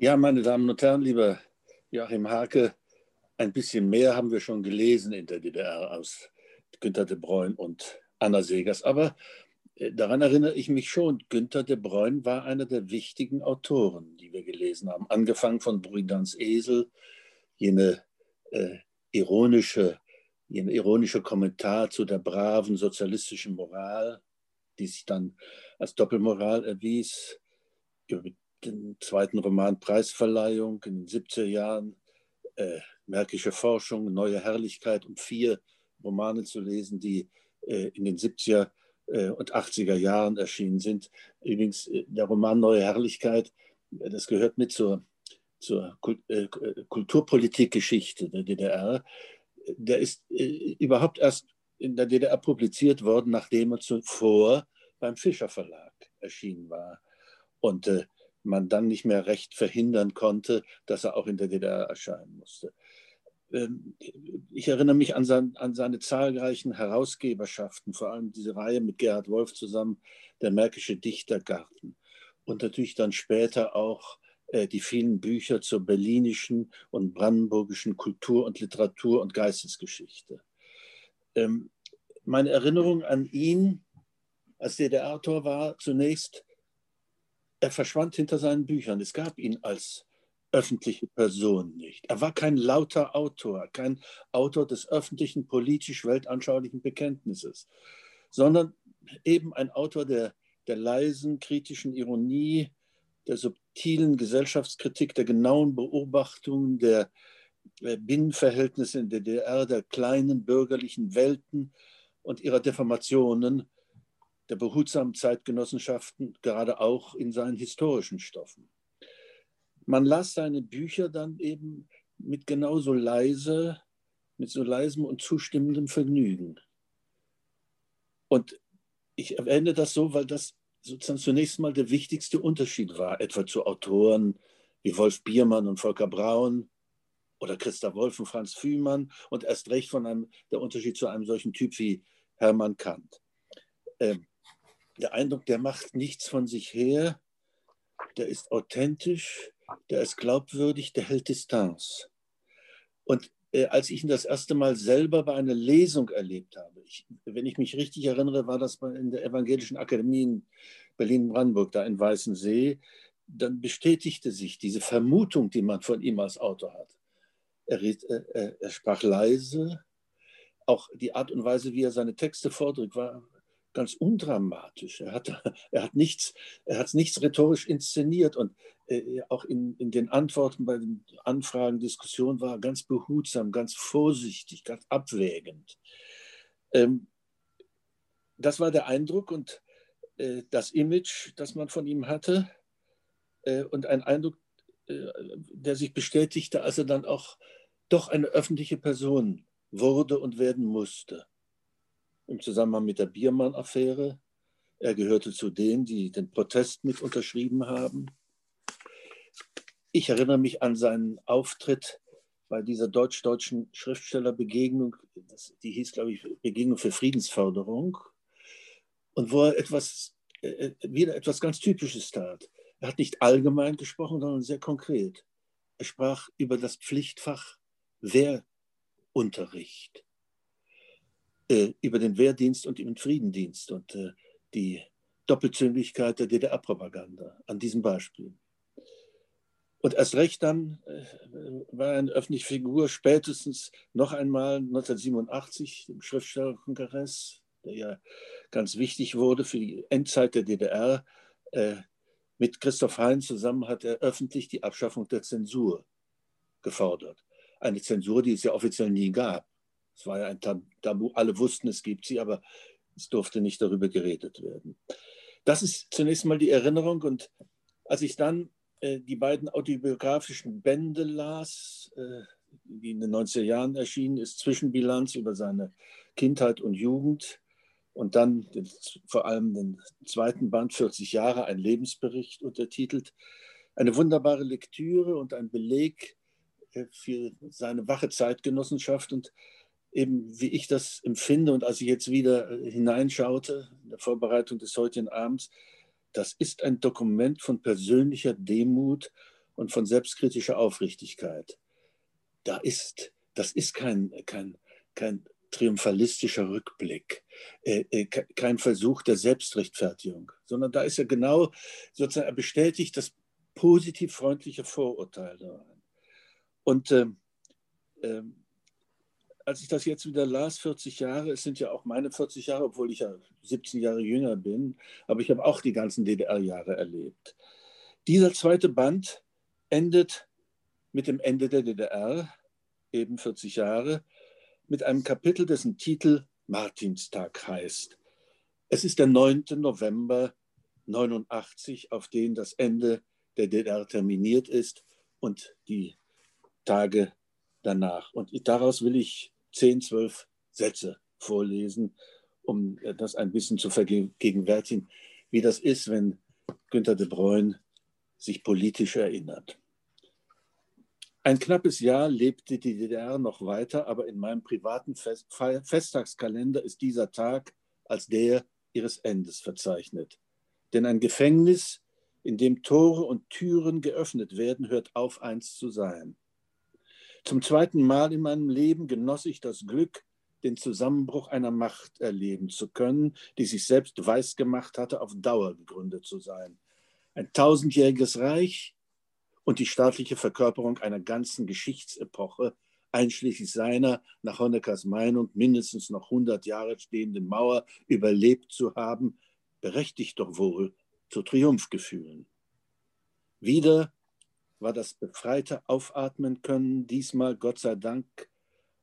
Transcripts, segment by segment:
Ja, meine Damen und Herren, lieber Joachim Hake, ein bisschen mehr haben wir schon gelesen in der DDR aus Günter de Bruyne und Anna Segers. Aber äh, daran erinnere ich mich schon, Günter de Bruyne war einer der wichtigen Autoren, die wir gelesen haben. Angefangen von Brüdans Esel, jene äh, ironische, jene ironische Kommentar zu der braven sozialistischen Moral, die sich dann als Doppelmoral erwies, den zweiten Roman Preisverleihung in den 70er Jahren, äh, Märkische Forschung, Neue Herrlichkeit, um vier Romane zu lesen, die äh, in den 70er äh, und 80er Jahren erschienen sind. Übrigens, äh, der Roman Neue Herrlichkeit, äh, das gehört mit zur, zur äh, Kulturpolitikgeschichte der DDR. Der ist überhaupt erst in der DDR publiziert worden, nachdem er zuvor beim Fischer Verlag erschienen war. Und äh, man dann nicht mehr recht verhindern konnte, dass er auch in der DDR erscheinen musste. Ähm, ich erinnere mich an, sein, an, seine zahlreichen Herausgeberschaften, vor allem diese Reihe mit Gerhard Wolf zusammen, der Märkische Dichtergarten. Und natürlich dann später auch äh, die vielen Bücher zur berlinischen und brandenburgischen Kultur und Literatur und Geistesgeschichte. Ähm, meine Erinnerung an ihn als DDR-Autor war zunächst, er verschwand hinter seinen Büchern. Es gab ihn als öffentliche Person nicht. Er war kein lauter Autor, kein Autor des öffentlichen politisch-weltanschaulichen Bekenntnisses, sondern eben ein Autor der, der leisen kritischen Ironie, der subtilen Gesellschaftskritik, der genauen Beobachtung der Binnenverhältnisse in der DDR, der kleinen bürgerlichen Welten und ihrer Deformationen, der behutsamen Zeitgenossenschaften, gerade auch in seinen historischen Stoffen man las seine Bücher dann eben mit genauso leise, mit so leisem und zustimmendem Vergnügen. Und ich erwähne das so, weil das sozusagen zunächst mal der wichtigste Unterschied war, etwa zu Autoren wie Wolf Biermann und Volker Braun oder Christa Wolf und Franz Fühmann und erst recht von einem, der Unterschied zu einem solchen Typ wie Hermann Kant. Ähm, der Eindruck, der macht nichts von sich her, der ist authentisch, der ist glaubwürdig, der hält Distanz. Und äh, als ich ihn das erste Mal selber bei einer Lesung erlebt habe, ich, wenn ich mich richtig erinnere, war das in der Evangelischen Akademie in Berlin-Brandenburg, da in Weißensee, dann bestätigte sich diese Vermutung, die man von ihm als Autor hat. Er, äh, äh er sprach leise, auch die Art und Weise, wie er seine Texte vordrückt, war ganz undramatisch. Er hat, er hat nichts, er hat nichts rhetorisch inszeniert und äh, auch in, in den Antworten bei den Anfragen, Diskussionen war er ganz behutsam, ganz vorsichtig, ganz abwägend. Ähm, das war der Eindruck und äh, das Image, das man von ihm hatte äh, und ein Eindruck, äh, der sich bestätigte, als er dann auch doch eine öffentliche Person wurde und werden musste im Zusammenhang mit der Biermann-Affäre. Er gehörte zu denen, die den Protest mit unterschrieben haben. Ich erinnere mich an seinen Auftritt bei dieser deutsch-deutschen Schriftstellerbegegnung, die hieß, glaube ich, Begegnung für Friedensförderung, und wo er etwas, äh, äh, wieder etwas ganz Typisches tat. Er hat nicht allgemein gesprochen, sondern sehr konkret. Er sprach über das Pflichtfach Wehrunterricht. Äh, über den Wehrdienst und den Friedendienst und äh, die Doppelzüngigkeit der DDR-Propaganda an diesem Beispiel. Und erst recht dann äh, war eine öffentliche Figur, spätestens noch einmal 1987 im Schriftstellerkongress, der ja ganz wichtig wurde für die Endzeit der DDR. Äh, mit Christoph Hein zusammen hat er öffentlich die Abschaffung der Zensur gefordert. Eine Zensur, die es ja offiziell nie gab. Es war ja ein Tabu, alle wussten, es gibt sie, aber es durfte nicht darüber geredet werden. Das ist zunächst mal die Erinnerung. Und als ich dann äh, die beiden autobiografischen Bände las, äh, die in den 90er Jahren erschienen ist, Zwischenbilanz über seine Kindheit und Jugend und dann den, vor allem den zweiten Band, 40 Jahre, ein Lebensbericht untertitelt. Eine wunderbare Lektüre und ein Beleg äh, für seine wache Zeitgenossenschaft und eben wie ich das empfinde und als ich jetzt wieder äh, hineinschaute in der Vorbereitung des heutigen Abends, das ist ein Dokument von persönlicher Demut und von selbstkritischer Aufrichtigkeit. Da ist, das ist kein, kein, kein triumphalistischer Rückblick, äh, äh, kein Versuch der Selbstrechtfertigung, sondern da ist er genau, sozusagen, er bestätigt das positiv freundliche Vorurteil daran. Und äh, äh, als ich das jetzt wieder las, 40 Jahre, es sind ja auch meine 40 Jahre, obwohl ich ja 17 Jahre jünger bin, aber ich habe auch die ganzen DDR-Jahre erlebt. Dieser zweite Band endet mit dem Ende der DDR, eben 40 Jahre, mit einem Kapitel, dessen Titel Martinstag heißt. Es ist der 9. November 89, auf den das Ende der DDR terminiert ist und die Tage danach. Und daraus will ich zehn, zwölf Sätze vorlesen, um das ein bisschen zu vergegenwärtigen, wie das ist, wenn Günter de Bruyne sich politisch erinnert. Ein knappes Jahr lebte die DDR noch weiter, aber in meinem privaten Fest Festtagskalender ist dieser Tag als der ihres Endes verzeichnet. Denn ein Gefängnis, in dem Tore und Türen geöffnet werden, hört auf, eins zu sein. Zum zweiten Mal in meinem Leben genoss ich das Glück, den Zusammenbruch einer Macht erleben zu können, die sich selbst weiß gemacht hatte, auf Dauer gegründet zu sein. Ein tausendjähriges Reich und die staatliche Verkörperung einer ganzen Geschichtsepoche, einschließlich seiner, nach Honeckers Meinung, mindestens noch 100 Jahre stehenden Mauer überlebt zu haben, berechtigt doch wohl zu Triumphgefühlen. Wieder war das befreite Aufatmen können diesmal, Gott sei Dank,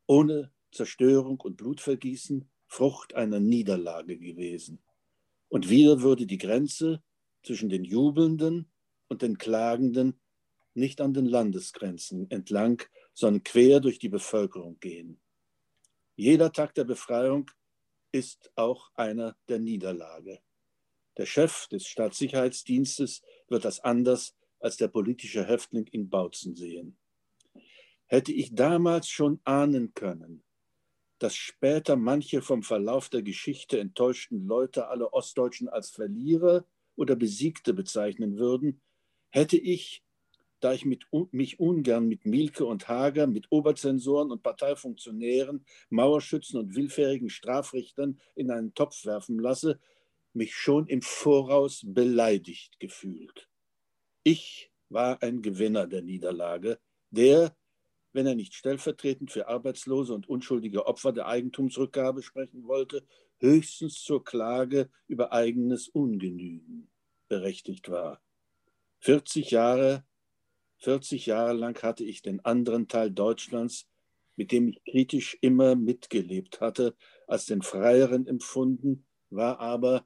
ohne Zerstörung und Blutvergießen, Frucht einer Niederlage gewesen. Und wieder würde die Grenze zwischen den Jubelnden und den Klagenden nicht an den Landesgrenzen entlang, sondern quer durch die Bevölkerung gehen. Jeder Tag der Befreiung ist auch einer der Niederlage. Der Chef des Staatssicherheitsdienstes wird das anders als der politische Häftling in Bautzen sehen. Hätte ich damals schon ahnen können, dass später manche vom Verlauf der Geschichte enttäuschten Leute alle Ostdeutschen als Verlierer oder Besiegte bezeichnen würden, hätte ich, da ich mit, mich ungern mit Mielke und Hager, mit Oberzensoren und Parteifunktionären, Mauerschützen und willfährigen Strafrichtern in einen Topf werfen lasse, mich schon im Voraus beleidigt gefühlt. Ich war ein Gewinner der Niederlage, der, wenn er nicht stellvertretend für arbeitslose und unschuldige Opfer der Eigentumsrückgabe sprechen wollte, höchstens zur Klage über eigenes Ungenügen berechtigt war. 40 Jahre, 40 Jahre lang hatte ich den anderen Teil Deutschlands, mit dem ich kritisch immer mitgelebt hatte, als den freieren empfunden, war aber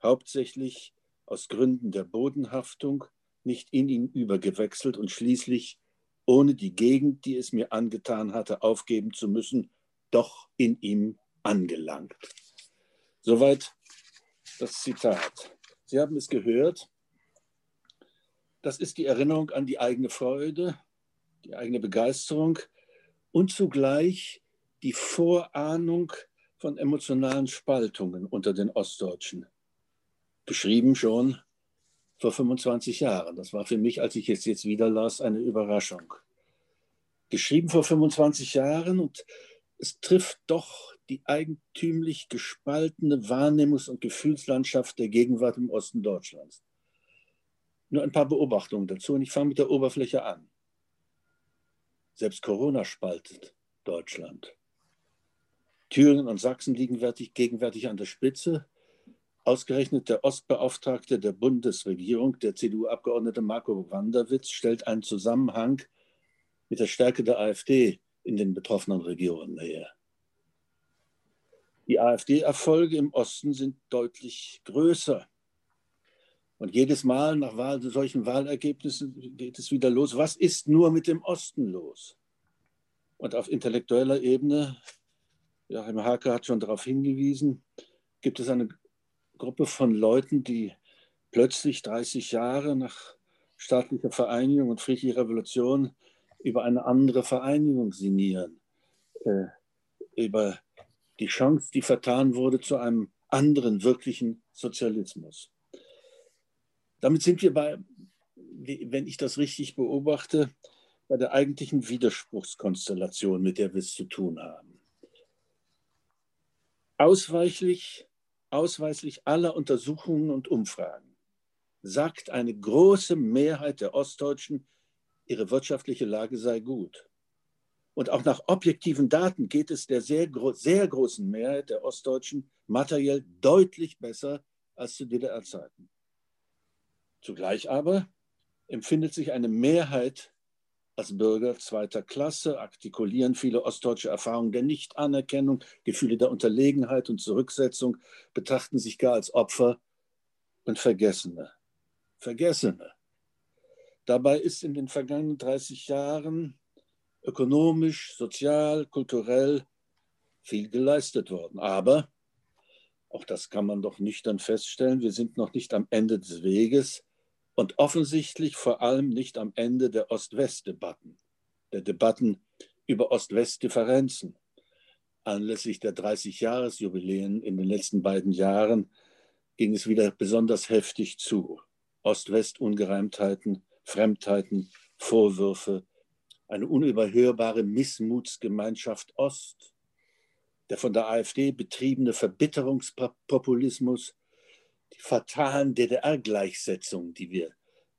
hauptsächlich aus Gründen der Bodenhaftung nicht in ihn übergewechselt und schließlich, ohne die Gegend, die es mir angetan hatte, aufgeben zu müssen, doch in ihm angelangt. Soweit das Zitat. Sie haben es gehört. Das ist die Erinnerung an die eigene Freude, die eigene Begeisterung und zugleich die Vorahnung von emotionalen Spaltungen unter den Ostdeutschen. Beschrieben schon vor 25 Jahren. Das war für mich, als ich es jetzt wieder las, eine Überraschung. Geschrieben vor 25 Jahren und es trifft doch die eigentümlich gespaltene Wahrnehmungs- und Gefühlslandschaft der Gegenwart im Osten Deutschlands. Nur ein paar Beobachtungen dazu und ich fange mit der Oberfläche an. Selbst Corona spaltet Deutschland. Thüringen und Sachsen liegen gegenwärtig an der Spitze. Ausgerechnet der Ostbeauftragte der Bundesregierung, der CDU-Abgeordnete Marco Wanderwitz, stellt einen Zusammenhang mit der Stärke der AfD in den betroffenen Regionen her. Die AfD-Erfolge im Osten sind deutlich größer. Und jedes Mal nach Wahl, solchen Wahlergebnissen geht es wieder los. Was ist nur mit dem Osten los? Und auf intellektueller Ebene, Joachim Hake hat schon darauf hingewiesen, gibt es eine Gruppe von Leuten, die plötzlich 30 Jahre nach staatlicher Vereinigung und friedlicher Revolution über eine andere Vereinigung sinnieren, äh, über die Chance, die vertan wurde zu einem anderen wirklichen Sozialismus. Damit sind wir bei wenn ich das richtig beobachte, bei der eigentlichen Widerspruchskonstellation, mit der wir es zu tun haben. Ausweichlich, ausweislich aller Untersuchungen und Umfragen sagt eine große Mehrheit der Ostdeutschen, ihre wirtschaftliche Lage sei gut. Und auch nach objektiven Daten geht es der sehr, sehr großen Mehrheit der Ostdeutschen materiell deutlich besser als zu DDR-Zeiten. Zugleich aber empfindet sich eine Mehrheit als Bürger zweiter Klasse, artikulieren viele ostdeutsche Erfahrungen der Nichtanerkennung, Gefühle der Unterlegenheit und Zurücksetzung, betrachten sich gar als Opfer und Vergessene. Vergessene. Dabei ist in den vergangenen 30 Jahren ökonomisch, sozial, kulturell viel geleistet worden. Aber, auch das kann man doch nüchtern feststellen, wir sind noch nicht am Ende des Weges und offensichtlich vor allem nicht am Ende der Ost-West-Debatten, der Debatten über Ost-West-Differenzen. Anlässlich der 30-Jahres-Jubiläen in den letzten beiden Jahren ging es wieder besonders heftig zu. Ost-West-Ungereimtheiten, Fremdheiten, Vorwürfe, eine unüberhörbare Missmutsgemeinschaft Ost, der von der AfD betriebene Verbitterungspopulismus, die fatalen DDR-Gleichsetzungen, die wir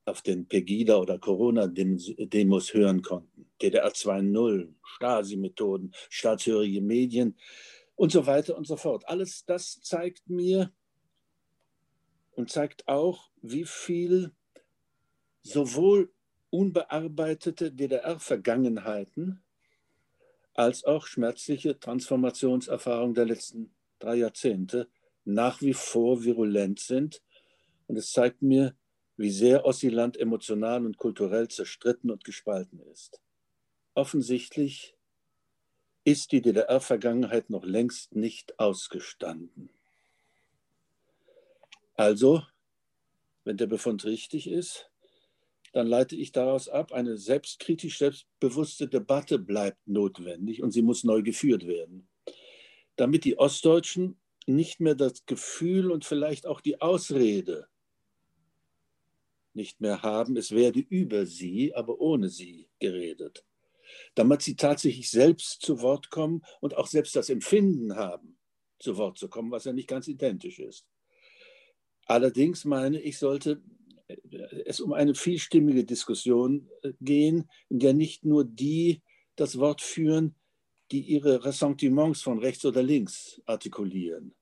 auf den Pegida- oder Corona-Demos hören konnten. DDR 2.0, Stasi-Methoden, staatshörige Medien und so weiter und so fort. Alles das zeigt mir und zeigt auch, wie viel sowohl unbearbeitete DDR-Vergangenheiten als auch schmerzliche Transformationserfahrungen der letzten drei Jahrzehnte nach wie vor virulent sind. Und es zeigt mir, wie sehr Ossiland emotional und kulturell zerstritten und gespalten ist. Offensichtlich ist die DDR-Vergangenheit noch längst nicht ausgestanden. Also, wenn der Befund richtig ist, dann leite ich daraus ab, eine selbstkritisch selbstbewusste Debatte bleibt notwendig und sie muss neu geführt werden, damit die Ostdeutschen nicht mehr das Gefühl und vielleicht auch die Ausrede nicht mehr haben, es werde über sie, aber ohne sie geredet. Damit sie tatsächlich selbst zu Wort kommen und auch selbst das Empfinden haben, zu Wort zu kommen, was ja nicht ganz identisch ist. Allerdings meine ich, sollte es um eine vielstimmige Diskussion äh, gehen, in der nicht nur die das Wort führen, die ihre Ressentiments von rechts oder links artikulieren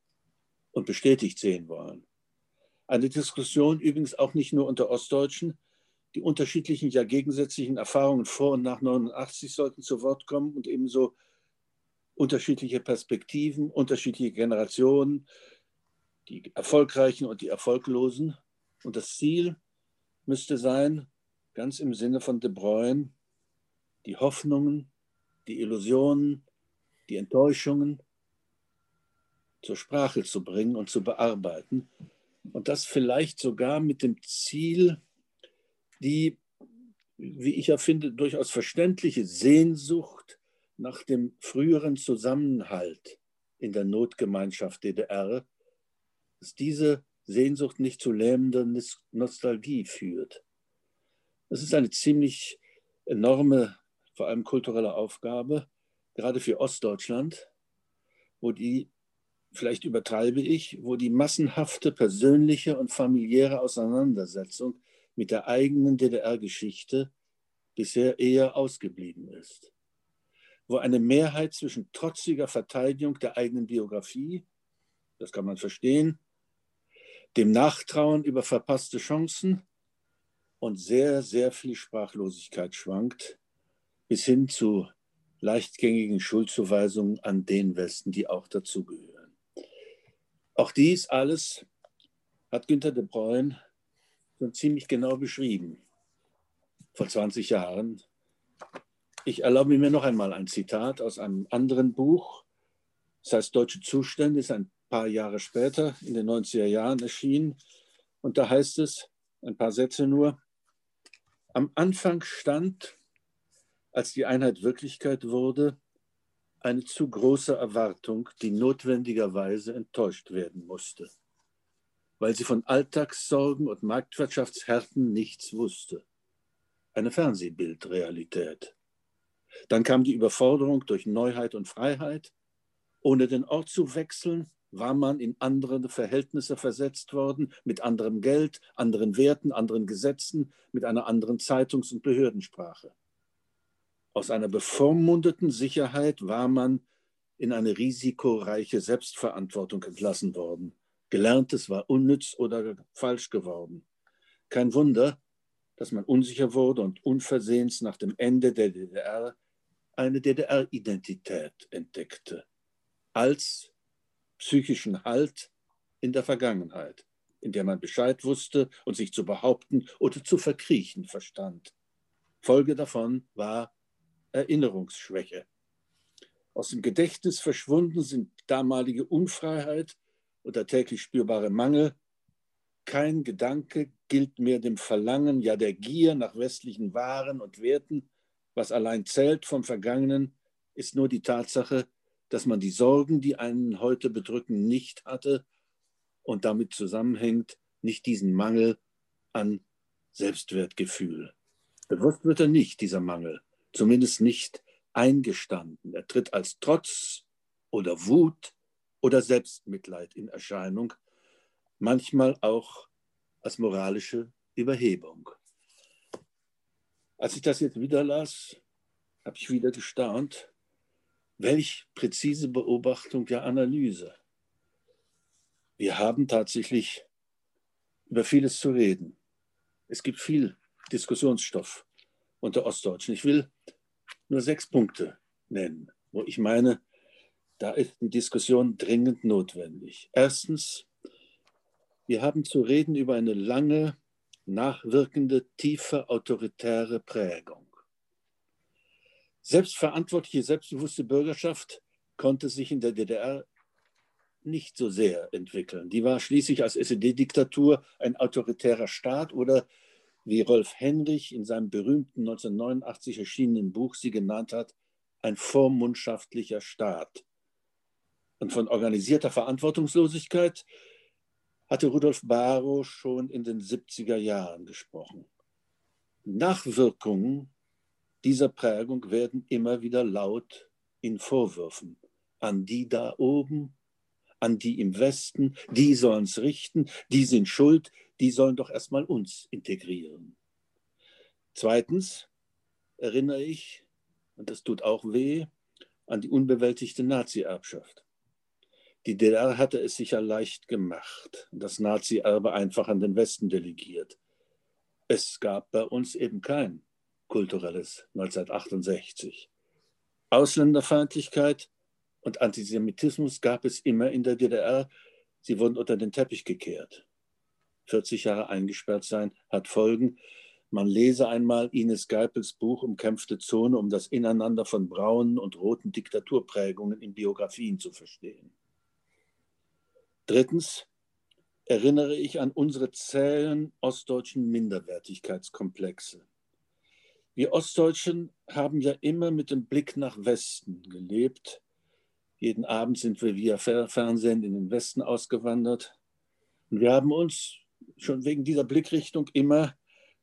und bestätigt sehen wollen. Eine Diskussion übrigens auch nicht nur unter Ostdeutschen. Die unterschiedlichen, ja gegensätzlichen Erfahrungen vor und nach 89 sollten zu Wort kommen und ebenso unterschiedliche Perspektiven, unterschiedliche Generationen, die Erfolgreichen und die Erfolglosen. Und das Ziel müsste sein, ganz im Sinne von De Bruyne, die Hoffnungen, die Illusionen, die Enttäuschungen zur Sprache zu bringen und zu bearbeiten. Und das vielleicht sogar mit dem Ziel, die, wie ich ja finde, durchaus verständliche Sehnsucht nach dem früheren Zusammenhalt in der Notgemeinschaft DDR, dass diese Sehnsucht nicht zu lähmender Nostalgie führt. Das ist eine ziemlich enorme, vor allem kulturelle Aufgabe, gerade für Ostdeutschland, wo die, vielleicht übertreibe ich, wo die massenhafte persönliche und familiäre Auseinandersetzung mit der eigenen DDR-Geschichte bisher eher ausgeblieben ist. Wo eine Mehrheit zwischen trotziger Verteidigung der eigenen Biografie, das kann man verstehen, dem Nachtrauen über verpasste Chancen und sehr, sehr viel Sprachlosigkeit schwankt, bis hin zu leichtgängigen Schuldzuweisungen an den Westen, die auch dazugehören. Auch dies alles hat Günter de Bruyne schon ziemlich genau beschrieben, vor 20 Jahren. Ich erlaube mir noch einmal ein Zitat aus einem anderen Buch. Das heißt Deutsche Zustände, ist ein paar Jahre später, in den 90er Jahren erschienen. Und da heißt es, ein paar Sätze nur, am Anfang stand, als die Einheit Wirklichkeit wurde, eine zu große Erwartung, die notwendigerweise enttäuscht werden musste. weil sie von Alltagssorgen und Marktwirtschaftshärten nichts wusste. Eine Fernsehbildrealität. Dann kam die Überforderung durch Neuheit und Freiheit. Ohne den Ort zu wechseln, war man in andere Verhältnisse versetzt worden, mit anderem Geld, anderen Werten, anderen Gesetzen, mit einer anderen Zeitungs- und Behördensprache. Aus einer bevormundeten Sicherheit war man in eine risikoreiche Selbstverantwortung entlassen worden. Gelerntes war unnütz oder falsch geworden. Kein Wunder, dass man unsicher wurde und unversehens nach dem Ende der DDR eine DDR-Identität entdeckte, als psychischen Halt in der Vergangenheit, in der man Bescheid wusste und sich zu behaupten oder zu verkriechen verstand. Folge davon war Erinnerungsschwäche. Aus dem Gedächtnis verschwunden sind damalige Unfreiheit und der täglich spürbare Mangel. Kein Gedanke gilt mehr dem Verlangen, ja der Gier nach westlichen Waren und Werten. Was allein zählt vom Vergangenen, ist nur die Tatsache, dass man die Sorgen, die einen heute bedrücken, nicht hatte und damit zusammenhängt nicht diesen Mangel an Selbstwertgefühl. Bewusst wird er nicht, dieser Mangel, zumindest nicht eingestanden. Er tritt als Trotz oder Wut oder Selbstmitleid in Erscheinung, manchmal auch als moralische Überhebung. Als ich das jetzt wieder las, habe ich wieder gestaunt, welch präzise Beobachtung der Analyse. Wir haben tatsächlich über vieles zu reden. Es gibt viel Diskussionsstoff unter Ostdeutschen. Ich will nur sechs Punkte nennen, wo ich meine, da ist die Diskussion dringend notwendig. Erstens, wir haben zu reden über eine lange, nachwirkende, tiefe autoritäre Prägung. Selbstverantwortliche, selbstbewusste Bürgerschaft konnte sich in der DDR nicht so sehr entwickeln. Die war schließlich als SED-Diktatur ein autoritärer Staat oder, wie Rolf Henrich in seinem berühmten 1989 erschienenen Buch sie genannt hat, ein vormundschaftlicher Staat. Und von organisierter Verantwortungslosigkeit hatte Rudolf Barrow schon in den 70er Jahren gesprochen. Nachwirkungen dieser Prägung werden immer wieder laut in Vorwürfen an die da oben, an die im Westen, die sollen es richten, die sind schuld, die sollen doch erstmal uns integrieren. Zweitens erinnere ich, und das tut auch weh, an die unbewältigte Nazi-Erbschaft. Die DDR hatte es sicher leicht gemacht, das Nazi-Erbe einfach an den Westen delegiert. Es gab bei uns eben kein kulturelles 1968. Ausländerfeindlichkeit und Antisemitismus gab es immer in der DDR. Sie wurden unter den Teppich gekehrt. 40 Jahre eingesperrt sein hat Folgen. Man lese einmal Ines Geipels Buch Umkämpfte Zone, um das Ineinander von braunen und roten Diktaturprägungen in Biografien zu verstehen. Drittens erinnere ich an unsere zähen ostdeutschen Minderwertigkeitskomplexe. Wir Ostdeutschen haben ja immer mit dem Blick nach Westen gelebt. Jeden Abend sind wir via Fernsehen in den Westen ausgewandert. Und wir haben uns schon wegen dieser Blickrichtung immer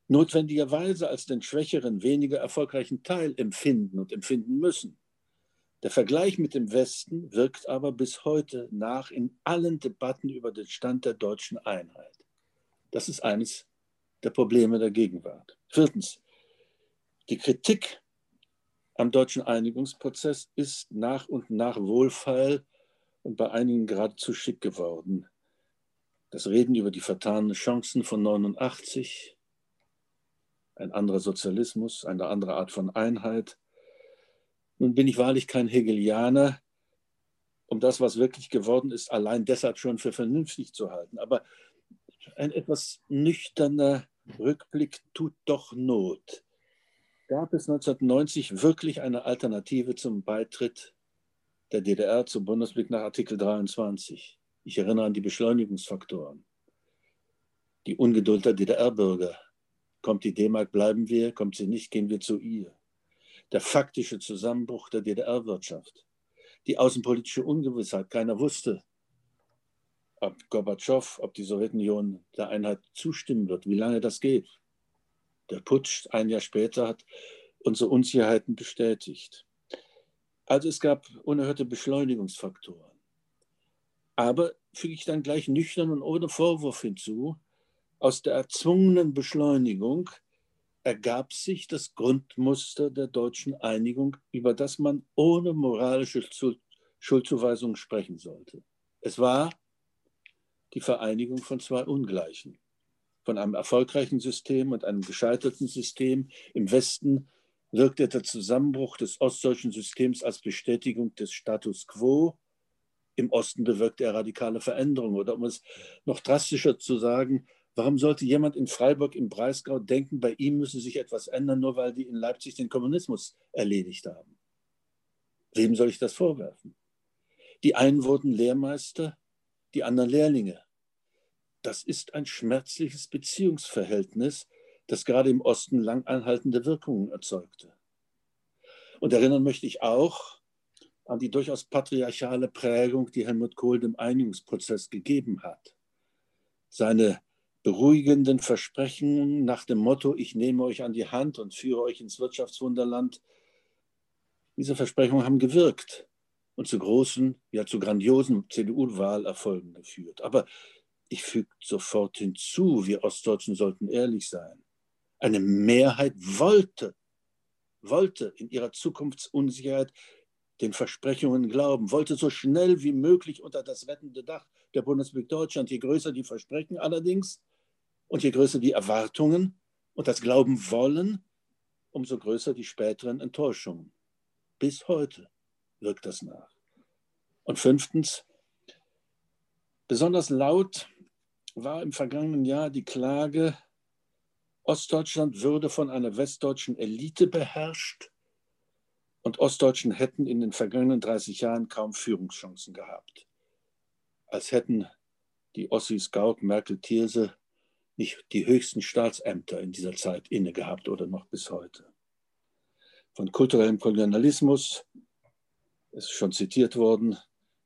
notwendigerweise als den schwächeren, weniger erfolgreichen Teil empfinden und empfinden müssen. Der Vergleich mit dem Westen wirkt aber bis heute nach in allen Debatten über den Stand der deutschen Einheit. Das ist eines der Probleme der Gegenwart. Viertens, die Kritik am deutschen Einigungsprozess ist nach und nach wohlfeil und bei einigen geradezu schick geworden. Das Reden über die vertanen Chancen von 89, ein anderer Sozialismus, eine andere Art von Einheit. Nun bin ich wahrlich kein Hegelianer, um das, was wirklich geworden ist, allein deshalb schon für vernünftig zu halten. Aber ein etwas nüchterner Rückblick tut doch Not gab es 1990 wirklich eine Alternative zum Beitritt der DDR zum Bundesblick nach Artikel 23. Ich erinnere an die Beschleunigungsfaktoren. Die Ungeduld der DDR-Bürger. Kommt die D-Mark, bleiben wir, kommt sie nicht, gehen wir zu ihr. Der faktische Zusammenbruch der DDR-Wirtschaft. Die außenpolitische Ungewissheit, keiner wusste, ob Gorbatschow, ob die Sowjetunion der Einheit zustimmen wird, wie lange das geht. Der Putsch ein Jahr später hat unsere Unsicherheiten bestätigt. Also es gab unerhörte Beschleunigungsfaktoren. Aber füge ich dann gleich nüchtern und ohne Vorwurf hinzu, aus der erzwungenen Beschleunigung ergab sich das Grundmuster der deutschen Einigung, über das man ohne moralische Schuldzuweisung sprechen sollte. Es war die Vereinigung von zwei Ungleichen, von einem erfolgreichen System und einem gescheiterten System. Im Westen wirkte der Zusammenbruch des ostdeutschen Systems als Bestätigung des Status quo. Im Osten bewirkte er radikale Veränderungen. Oder um es noch drastischer zu sagen, warum sollte jemand in Freiburg im Breisgau denken, bei ihm müsse sich etwas ändern, nur weil die in Leipzig den Kommunismus erledigt haben? Wem soll ich das vorwerfen? Die einen wurden Lehrmeister, die anderen Lehrlinge. Das ist ein schmerzliches Beziehungsverhältnis, das gerade im Osten lang anhaltende Wirkungen erzeugte. Und erinnern möchte ich auch an die durchaus patriarchale Prägung, die Helmut Kohl dem Einigungsprozess gegeben hat. Seine beruhigenden Versprechen nach dem Motto, ich nehme euch an die Hand und führe euch ins Wirtschaftswunderland, diese Versprechungen haben gewirkt und zu großen, ja zu grandiosen CDU-Wahlerfolgen geführt. Aber ich füge sofort hinzu, wir Ostdeutschen sollten ehrlich sein. Eine Mehrheit wollte, wollte in ihrer Zukunftsunsicherheit den Versprechungen glauben, wollte so schnell wie möglich unter das rettende Dach der Bundesrepublik Deutschland. Je größer die Versprechen allerdings und je größer die Erwartungen und das Glauben wollen, umso größer die späteren Enttäuschungen. Bis heute wirkt das nach. Und fünftens, besonders laut war im vergangenen Jahr die Klage, Ostdeutschland würde von einer westdeutschen Elite beherrscht und Ostdeutschen hätten in den vergangenen 30 Jahren kaum Führungschancen gehabt. Als hätten die Ossis Gauck, Merkel, Thierse nicht die höchsten Staatsämter in dieser Zeit inne gehabt oder noch bis heute. Von kulturellem Kolonialismus ist schon zitiert worden,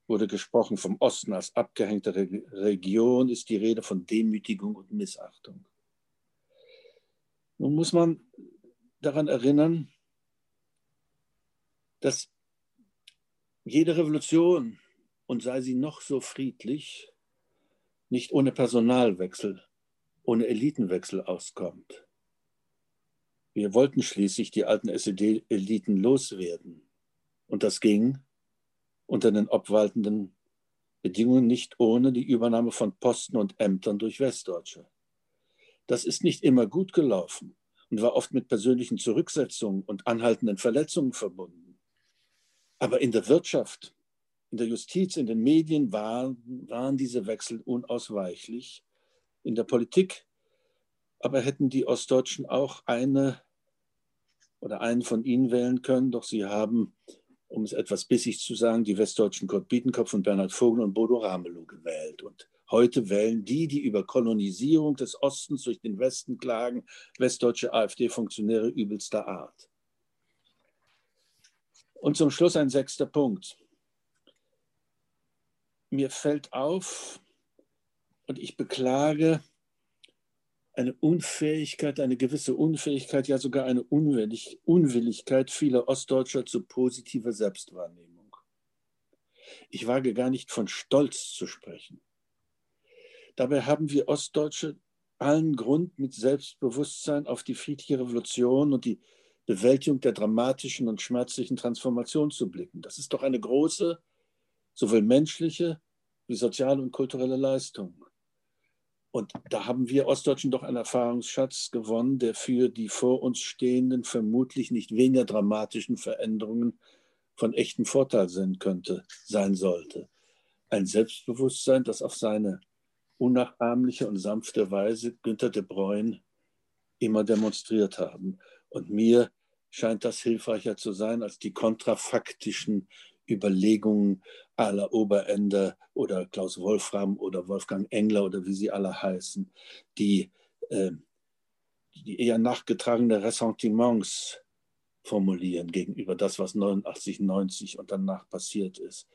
wurde gesprochen vom Osten als abgehängte Region, ist die Rede von Demütigung und Missachtung. Nun muss man daran erinnern, dass jede Revolution, und sei sie noch so friedlich, nicht ohne Personalwechsel, ohne Elitenwechsel auskommt. Wir wollten schließlich die alten SED-Eliten loswerden. Und das ging unter den obwaltenden Bedingungen nicht ohne die Übernahme von Posten und Ämtern durch Westdeutsche. Das ist nicht immer gut gelaufen und war oft mit persönlichen Zurücksetzungen und anhaltenden Verletzungen verbunden. Aber in der Wirtschaft, in der Justiz, in den Medien waren, waren diese Wechsel unausweichlich. In der Politik aber hätten die Ostdeutschen auch eine oder einen von ihnen wählen können, doch sie haben um es etwas bissig zu sagen, die westdeutschen Kurt Biedenkopf und Bernhard Vogel und Bodo Ramelow gewählt. Und heute wählen die, die über Kolonisierung des Ostens durch den Westen klagen, westdeutsche AfD-Funktionäre übelster Art. Und zum Schluss ein sechster Punkt. Mir fällt auf und ich beklage, eine Unfähigkeit, eine gewisse Unfähigkeit, ja sogar eine Unwillig Unwilligkeit vieler Ostdeutscher zu positiver Selbstwahrnehmung. Ich wage gar nicht von Stolz zu sprechen. Dabei haben wir Ostdeutsche allen Grund, mit Selbstbewusstsein auf die friedliche Revolution und die Bewältigung der dramatischen und schmerzlichen Transformation zu blicken. Das ist doch eine große, sowohl menschliche wie soziale und kulturelle Leistung. Und da haben wir Ostdeutschen doch einen Erfahrungsschatz gewonnen, der für die vor uns stehenden, vermutlich nicht weniger dramatischen Veränderungen von echtem Vorteil sein könnte, sein sollte. Ein Selbstbewusstsein, das auf seine unnachahmliche und sanfte Weise Günter de Bruyne immer demonstriert haben. Und mir scheint das hilfreicher zu sein als die kontrafaktischen Überlegungen aller Oberender oder Klaus Wolfram oder Wolfgang Engler oder wie sie alle heißen, die, äh, die eher nachgetragene Ressentiments formulieren gegenüber das, was 89, 90 und danach passiert ist.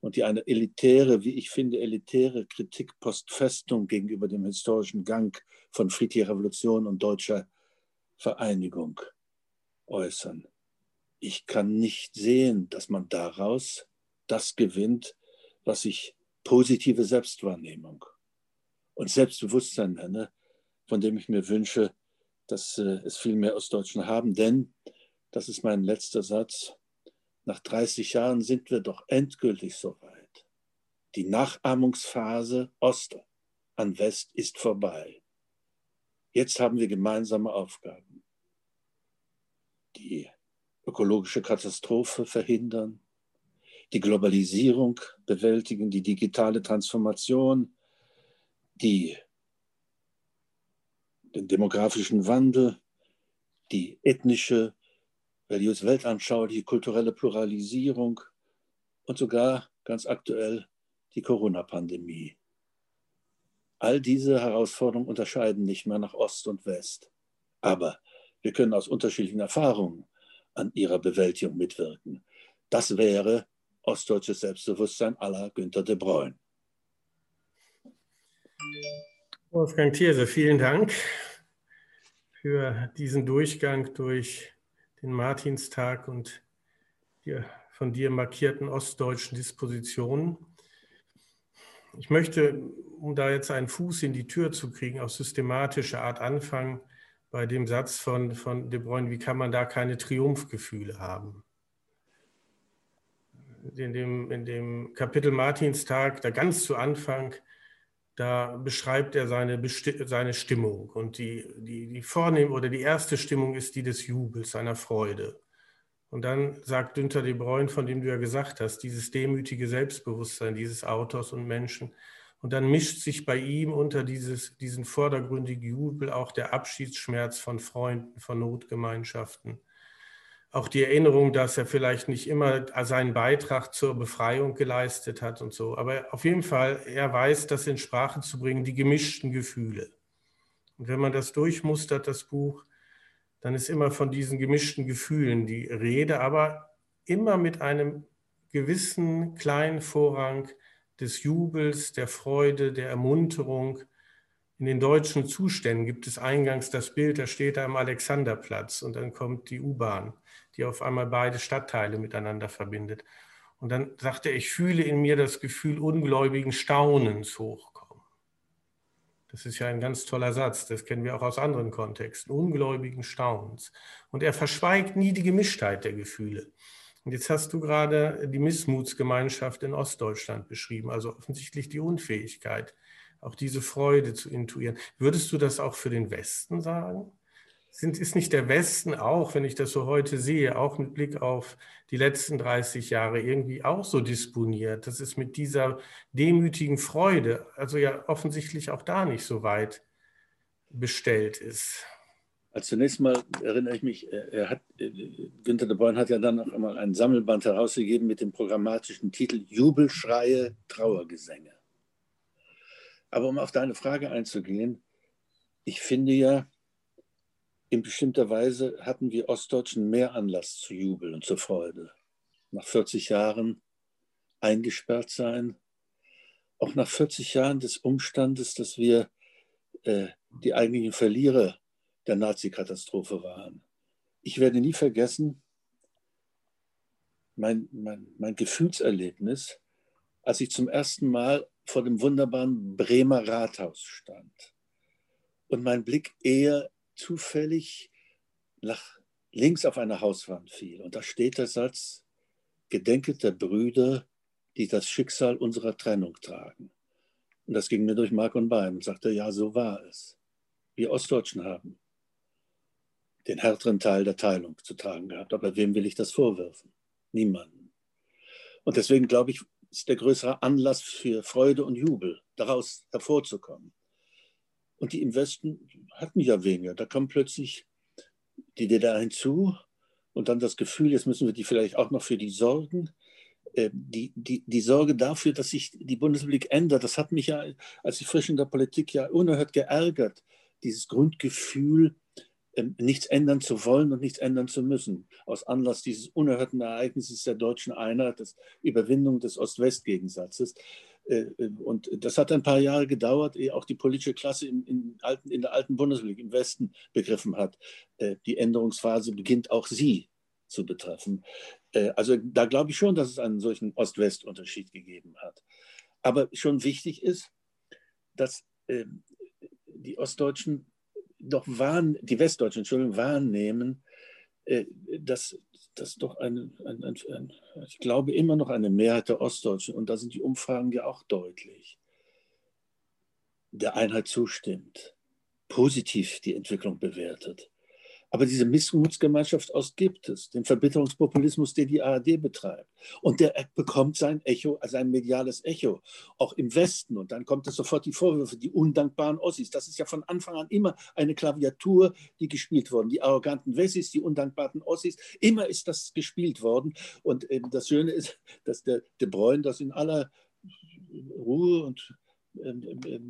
und die eine elitäre, wie ich finde, elitäre Kritik post festum gegenüber dem historischen Gang von friedlicher Revolution und deutscher Vereinigung äußern. Ich kann nicht sehen, dass man daraus das gewinnt, was ich positive Selbstwahrnehmung und Selbstbewusstsein nenne, von dem ich mir wünsche, dass äh, es viel mehr Ostdeutschen haben. Denn, das ist mein letzter Satz, nach 30 Jahren sind wir doch endgültig so weit. Die Nachahmungsphase Ost an West ist vorbei. Jetzt haben wir gemeinsame Aufgaben. Die ökologische Katastrophe verhindern, die Globalisierung bewältigen, die digitale Transformation, die, den demografischen Wandel, die ethnische, religiös-weltanschauliche, kulturelle Pluralisierung und sogar ganz aktuell die Corona-Pandemie. All diese Herausforderungen unterscheiden nicht mehr nach Ost und West. Aber wir können aus unterschiedlichen Erfahrungen an ihrer Bewältigung mitwirken. Das wäre ostdeutsches Selbstbewusstsein aller Günter de Bruyne. Wolfgang Thierse, vielen Dank für diesen Durchgang durch den Martinstag und die von dir markierten ostdeutschen Dispositionen. Ich möchte, um da jetzt einen Fuß in die Tür zu kriegen, auf systematische Art anfangen bei dem Satz von, von De Bruyne, wie kann man da keine Triumphgefühle haben? In dem, in dem Kapitel Martinstag, da ganz zu Anfang, da beschreibt er seine, seine Stimmung. Und die, die, die vornehm oder die erste Stimmung ist die des Jubels, seiner Freude. Und dann sagt Günter de Bruyne, von dem du ja gesagt hast, dieses demütige Selbstbewusstsein dieses Autors und Menschen. Und dann mischt sich bei ihm unter dieses, diesen vordergründigen Jubel auch der Abschiedsschmerz von Freunden, von Notgemeinschaften auch die Erinnerung, dass er vielleicht nicht immer seinen Beitrag zur Befreiung geleistet hat und so. Aber auf jeden Fall, er weiß, das in Sprache zu bringen, die gemischten Gefühle. Und wenn man das durchmustert, das Buch, dann ist immer von diesen gemischten Gefühlen die Rede, aber immer mit einem gewissen kleinen Vorrang des Jubels, der Freude, der Ermunterung. In den deutschen Zuständen gibt es eingangs das Bild, da steht er am Alexanderplatz und dann kommt die U-Bahn die auf einmal beide Stadtteile miteinander verbindet. Und dann sagt er, ich fühle in mir das Gefühl ungläubigen Staunens hochkommen. Das ist ja ein ganz toller Satz, das kennen wir auch aus anderen Kontexten, ungläubigen Staunens. Und er verschweigt nie die Gemischtheit der Gefühle. Und jetzt hast du gerade die Missmutsgemeinschaft in Ostdeutschland beschrieben, also offensichtlich die Unfähigkeit, auch diese Freude zu intuieren. Würdest du das auch für den Westen sagen? sind, ist nicht der Westen auch, wenn ich das so heute sehe, auch mit Blick auf die letzten 30 Jahre irgendwie auch so disponiert, dass es mit dieser demütigen Freude, also ja offensichtlich auch da nicht so weit bestellt ist? Zunächst mal erinnere ich mich, er hat, Günter de Born hat ja dann noch einmal ein Sammelband herausgegeben mit dem programmatischen Titel Jubelschreie, Trauergesänge. Aber um auf deine Frage einzugehen, ich finde ja, in bestimmter Weise hatten wir Ostdeutschen mehr Anlass zu Jubel und zur Freude. Nach 40 Jahren eingesperrt sein, auch nach 40 Jahren des Umstandes, dass wir äh, die eigentlichen Verlierer der Nazi-Katastrophe waren. Ich werde nie vergessen, mein, mein, mein Gefühlserlebnis, als ich zum ersten Mal vor dem wunderbaren Bremer Rathaus stand und mein Blick eher zufällig nach links auf eine Hauswand fiel. Und da steht der Satz, Gedenket der Brüder, die das Schicksal unserer Trennung tragen. Und das ging mir durch Mark und Bein und sagte, ja, so war es. Wir Ostdeutschen haben den härteren Teil der Teilung zu tragen gehabt. Aber wem will ich das vorwerfen? Niemanden. Und deswegen glaube ich, ist der größere Anlass für Freude und Jubel, daraus hervorzukommen. Und die im Westen hatten ja weniger. Da kam plötzlich die DDR hinzu und dann das Gefühl, jetzt müssen wir die vielleicht auch noch für die sorgen. Äh, die, die, die Sorge dafür, dass sich die Bundesrepublik ändert, das hat mich ja, als ich frisch in der Politik ja unerhört geärgert. Dieses Grundgefühl, nichts ändern zu wollen und nichts ändern zu müssen. Aus Anlass dieses unerhörten Ereignisses der deutschen Einheit, der Überwindung des Ost-West-Gegensatzes. Äh, äh, und das hat ein paar Jahre gedauert, ehe auch die politische Klasse in, in, alten, in der alten Bundesrepublik im Westen begriffen hat, äh, die Änderungsphase beginnt auch sie zu betreffen. Also da glaube ich schon, dass es einen solchen Ost-West-Unterschied gegeben hat. Aber schon wichtig ist, dass die Ostdeutschen doch wahrnehmen, die Westdeutschen, Entschuldigung, wahrnehmen, dass das doch ein, ein, ein, ein, ich glaube immer noch eine Mehrheit der Ostdeutschen, und da sind die Umfragen ja auch deutlich, der Einheit zustimmt, positiv die Entwicklung bewertet. Aber diese Missmutsgemeinschaft aus gibt es, den Verbitterungspopulismus, den die ARD betreibt. Und der bekommt sein Echo, sein mediales Echo, auch im Westen. Und dann kommt es sofort die Vorwürfe, die undankbaren Ossis. Das ist ja von Anfang an immer eine Klaviatur, die gespielt worden. Die arroganten Wessis, die undankbaren Ossis, immer ist das gespielt worden. Und das Schöne ist, dass der De Bruyne das in aller Ruhe und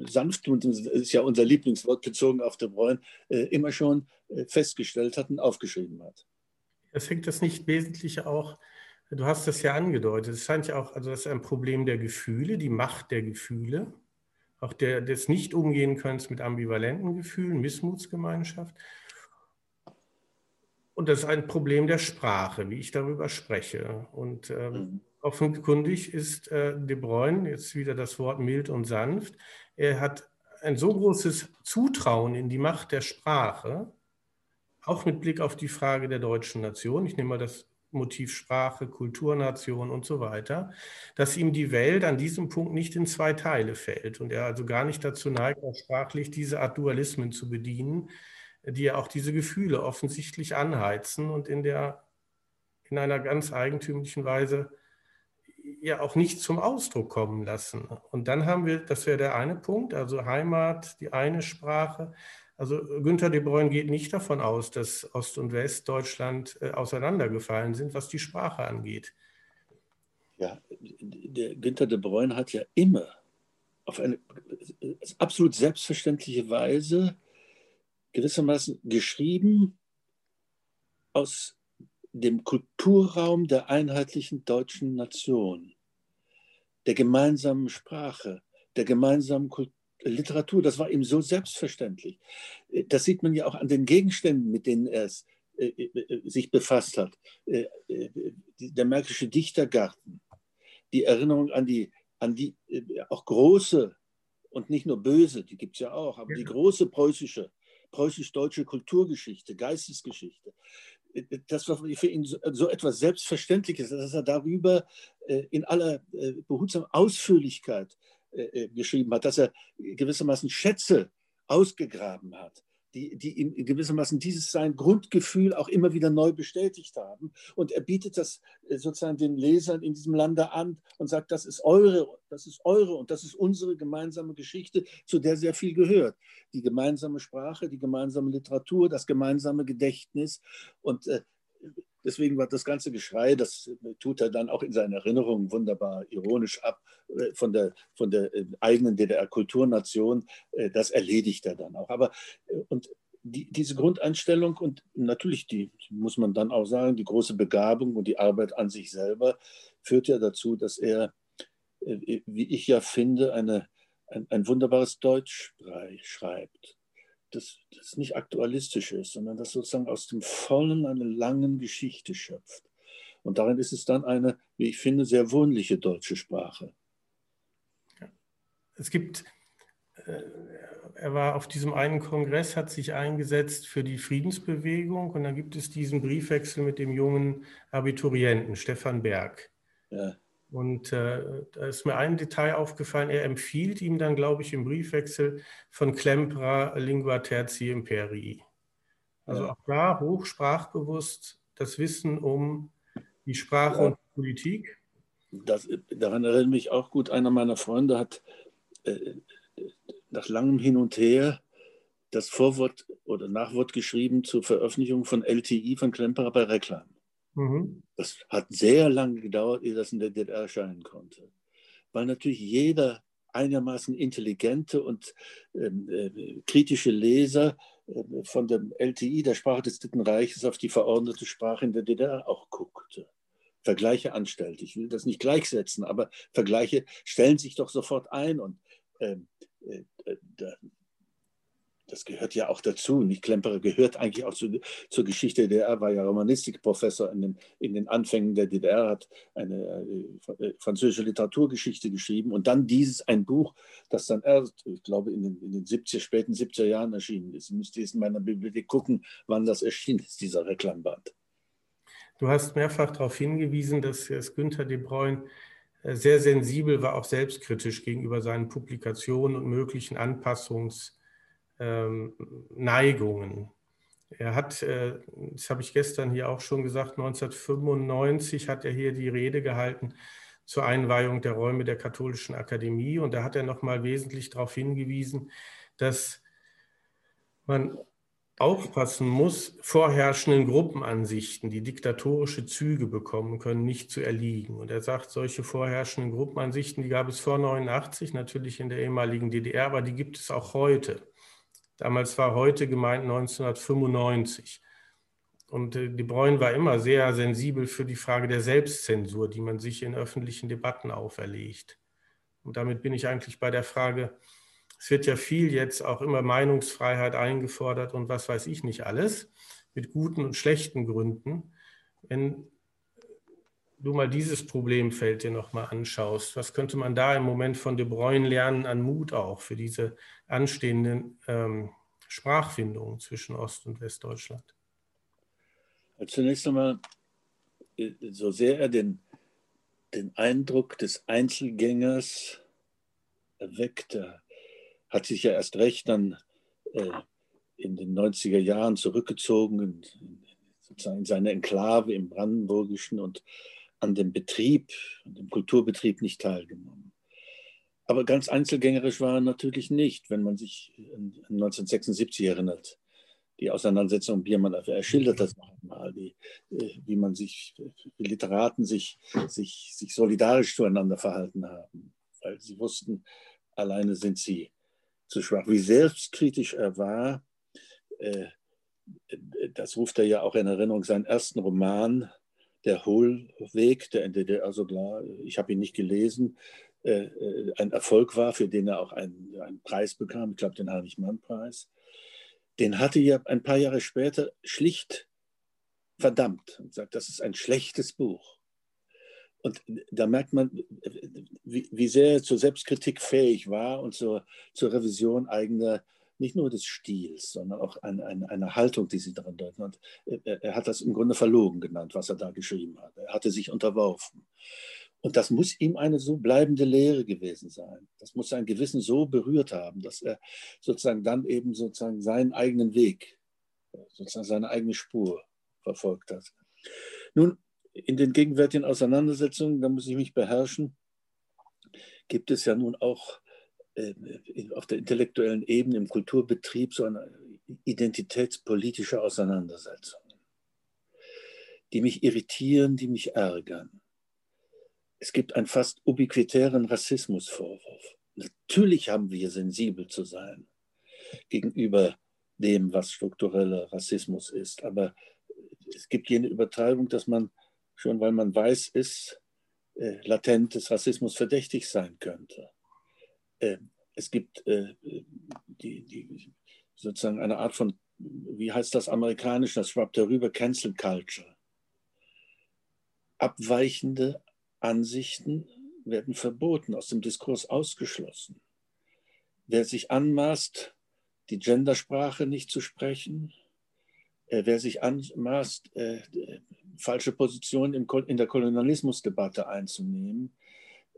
Sanftmut, das ist ja unser Lieblingswort bezogen auf De Bruyne, äh, immer schon äh, festgestellt hat und aufgeschrieben hat. Es hängt das nicht wesentlich auch, du hast das ja angedeutet, es scheint ja auch, also das ist ein Problem der Gefühle, die Macht der Gefühle, auch der, des Nicht-Umgehen-Können mit ambivalenten Gefühlen, Missmutsgemeinschaft. Und das ist ein Problem der Sprache, wie ich darüber spreche. Und ähm, mhm. Offenkundig ist äh, De Bruyne, jetzt wieder das Wort mild und sanft, er hat ein so großes Zutrauen in die Macht der Sprache, auch mit Blick auf die Frage der deutschen Nation, ich nehme mal das Motiv Sprache, Kulturnation und so weiter, dass ihm die Welt an diesem Punkt nicht in zwei Teile fällt und er also gar nicht dazu neigt, auch sprachlich diese Art Dualismen zu bedienen, die ja auch diese Gefühle offensichtlich anheizen und in, der, in einer ganz eigentümlichen Weise ja auch nicht zum Ausdruck kommen lassen. Und dann haben wir, das wäre der eine Punkt, also Heimat, die eine Sprache. Also Günther de Bruyne geht nicht davon aus, dass Ost- und Westdeutschland äh, auseinandergefallen sind, was die Sprache angeht. Ja, der Günther de Bruyne hat ja immer auf eine absolut selbstverständliche Weise gewissermaßen geschrieben aus dem Kulturraum der einheitlichen deutschen Nation, der gemeinsamen Sprache, der gemeinsamen Kultur. Literatur, das war ihm so selbstverständlich. Das sieht man ja auch an den Gegenständen, mit denen er es, äh, äh, sich befasst hat. Äh, äh der Märkische Dichtergarten, die Erinnerung an die, an die äh, auch große und nicht nur böse, die gibt es ja auch, aber ja. die große preußische preußisch-deutsche Kulturgeschichte, Geistesgeschichte. Das war für ihn so etwas Selbstverständliches, dass er darüber äh, in aller äh, behutsamen Ausführlichkeit äh, geschrieben hat, dass er gewissermaßen Schätze ausgegraben hat die, die ihm gewissermaßen dieses sein Grundgefühl auch immer wieder neu bestätigt haben. Und er bietet das äh, sozusagen den Lesern in diesem Lande an und sagt, das ist eure, das ist eure und das ist unsere gemeinsame Geschichte, zu der sehr viel gehört. Die gemeinsame Sprache, die gemeinsame Literatur, das gemeinsame Gedächtnis. Und äh, Deswegen war das ganze Geschrei, das tut er dann auch in seinen Erinnerungen wunderbar ironisch ab, äh, von der, von der äh, eigenen DDR-Kulturnation, äh, das erledigt er dann auch. Aber und die, diese Grundeinstellung und natürlich die, muss man dann auch sagen, die große Begabung und die Arbeit an sich selber führt ja dazu, dass er, wie ich ja finde, eine, ein, ein wunderbares Deutsch schreibt das, das nicht aktualistisch ist, sondern das sozusagen aus dem Vollen einer langen Geschichte schöpft. Und darin ist es dann eine, wie ich finde, sehr wohnliche deutsche Sprache. Es gibt, äh, er war auf diesem einen Kongress, hat sich eingesetzt für die Friedensbewegung und dann gibt es diesen Briefwechsel mit dem jungen Abiturienten Stefan Berg. Ja. Und äh, da ist mir ein Detail aufgefallen, er empfiehlt ihm dann, glaube ich, im Briefwechsel von Klempra Lingua Terzi Imperii. Also ja. auch da hochsprachbewusst das Wissen um die Sprache ja. und die Politik. Das, daran erinnert mich auch gut, einer meiner Freunde hat äh, nach langem Hin und Her das Vorwort oder Nachwort geschrieben zur Veröffentlichung von LTI von Klemperer bei Reklam. Mhm. Das hat sehr lange gedauert, ehe das in der DDR erscheinen konnte. Weil natürlich jeder einigermaßen intelligente und ähm, äh, kritische Leser von dem LTI, der Sprache des Dritten Reiches, auf die verordnete Sprache in der DDR auch guckte. Vergleiche anstellt. Ich will das nicht gleichsetzen, aber Vergleiche stellen sich doch sofort ein und ähm, äh, äh, das gehört ja auch dazu. Nicht Klemperer gehört eigentlich auch zu, zur Geschichte der DDR, war ja Romanistikprofessor in den, in den Anfängen der DDR, hat eine äh, französische Literaturgeschichte geschrieben und dann dieses, ein Buch, das dann erst, ich glaube, in den, in den 70er, späten 70er Jahren erschienen ist. Ich müsste jetzt in meiner Bibliothek gucken, wann das erschienen ist, dieser Reklamband. Du hast mehrfach darauf hingewiesen, dass Günther de Bruyne äh, sehr sensibel war, auch selbstkritisch gegenüber seinen Publikationen und möglichen Anpassungsneigungen. Ähm, er hat, äh, das habe ich gestern hier auch schon gesagt, 1995 hat er hier die Rede gehalten zur Einweihung der Räume der Katholischen Akademie und da hat er nochmal wesentlich darauf hingewiesen, dass man aufpassen muss, vorherrschenden Gruppenansichten, die diktatorische Züge bekommen können, nicht zu erliegen. Und er sagt, solche vorherrschenden Gruppenansichten, die gab es vor 89 natürlich in der ehemaligen DDR, aber die gibt es auch heute. Damals war heute gemeint 1995. Und äh, De Bruyne war immer sehr sensibel für die Frage der Selbstzensur, die man sich in öffentlichen Debatten auferlegt. Und damit bin ich eigentlich bei der Frage, es wird ja viel jetzt auch immer Meinungsfreiheit eingefordert und was weiß ich nicht alles, mit guten und schlechten Gründen. Wenn du mal dieses Problemfeld dir nochmal anschaust, was könnte man da im Moment von De Bruyne lernen an Mut auch für diese anstehenden ähm, Sprachfindungen zwischen Ost- und Westdeutschland? Also zunächst einmal, äh, so sehr er den, den Eindruck des Einzelgängers erweckte, hat sich ja erst recht dann äh, in den 90er Jahren zurückgezogen, in, sozusagen in seine Enklave im Brandenburgischen und an dem Betrieb, an dem Kulturbetrieb nicht teilgenommen. Aber ganz einzelgängerisch war er natürlich nicht, wenn man sich an 1976 erinnert. Die Auseinandersetzung Biermann, er schildert das noch einmal, wie, äh, wie man sich, wie Literaten sich, sich, sich solidarisch zueinander verhalten haben, weil sie wussten, alleine sind sie zu schwach. Wie selbstkritisch er war, äh, das ruft er ja auch in Erinnerung, seinen ersten Roman, Der Hohlweg, der in der DDR sogar, ich habe ihn nicht gelesen, ein Erfolg war, für den er auch einen, einen Preis bekam, ich glaube den Heinrich-Mann-Preis. Den hatte er ein paar Jahre später schlicht verdammt und sagt, das ist ein schlechtes Buch. Und da merkt man, wie, wie sehr er zur Selbstkritik fähig war und zur, zur Revision eigener, nicht nur des Stils, sondern auch eine, eine, eine Haltung, die sie darin deuten. Und er, er, hat das im Grunde verlogen genannt, was er da geschrieben hat. Er hatte sich unterworfen. Und das muss ihm eine so bleibende Lehre gewesen sein. Das muss sein Gewissen so berührt haben, dass er sozusagen dann eben sozusagen seinen eigenen Weg, sozusagen seine eigene Spur verfolgt hat. Nun, in den gegenwärtigen Auseinandersetzungen, da muss ich mich beherrschen, gibt es ja nun auch äh, auf der intellektuellen Ebene im Kulturbetrieb so eine identitätspolitische Auseinandersetzung, die mich irritieren, die mich ärgern. Es gibt einen fast ubiquitären Rassismusvorwurf. Natürlich haben wir sensibel zu sein gegenüber dem, was struktureller Rassismus ist, aber es gibt jene Übertreibung, dass man schon weil man weiß, ist, äh, latent des Rassismus verdächtig sein könnte. Äh, es gibt äh, die, die, sozusagen eine Art von, wie heißt das amerikanisch, das schwappt darüber, Cancel Culture. Abweichende Ansichten werden verboten, aus dem Diskurs ausgeschlossen. Wer sich anmaßt, die Gendersprache nicht zu sprechen, äh, wer sich anmaßt, äh, falsche Positionen in der Kolonialismusdebatte einzunehmen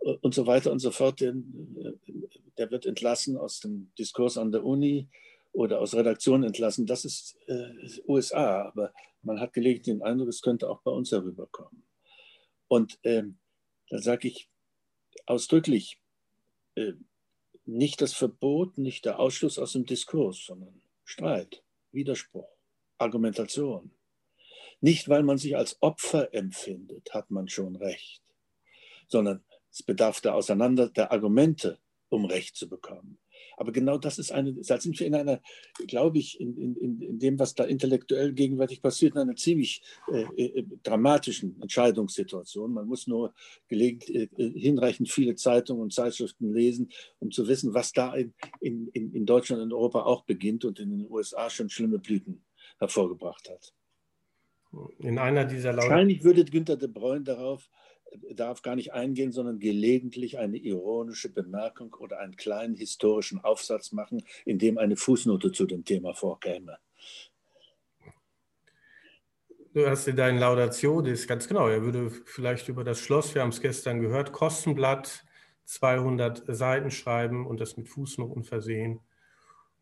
äh, und so weiter und so fort. Der wird entlassen aus dem Diskurs an der Uni oder aus Redaktionen entlassen. Das ist USA, aber man hat gelegentlich den Eindruck, es könnte auch bei uns herüberkommen. Und ähm, da sage ich ausdrücklich, äh, nicht das Verbot, nicht der Ausschluss aus dem Diskurs, sondern Streit, Widerspruch. Argumentation. Nicht, weil man sich als Opfer empfindet, hat man schon Recht, sondern es bedarf der Auseinander der Argumente, um Recht zu bekommen. Aber genau das ist eine, da sind wir in einer, glaube ich, in, in, in dem, was da intellektuell gegenwärtig passiert, in einer ziemlich äh, äh, dramatischen Entscheidungssituation. Man muss nur gelegentlich äh, hinreichend viele Zeitungen und Zeitschriften lesen, um zu wissen, was da in, in, in Deutschland und Europa auch beginnt und in den USA schon schlimme Blüten hervorgebracht hat. In einer dieser Laut Wahrscheinlich würde Günter de Bruyne darauf darf gar nicht eingehen, sondern gelegentlich eine ironische Bemerkung oder einen kleinen historischen Aufsatz machen, in dem eine Fußnote zu dem Thema vorkäme. Du hast in deinen Laudationis, ganz genau, er würde vielleicht über das Schloss, wir haben es gestern gehört, Kostenblatt, 200 Seiten schreiben und das mit Fußnoten versehen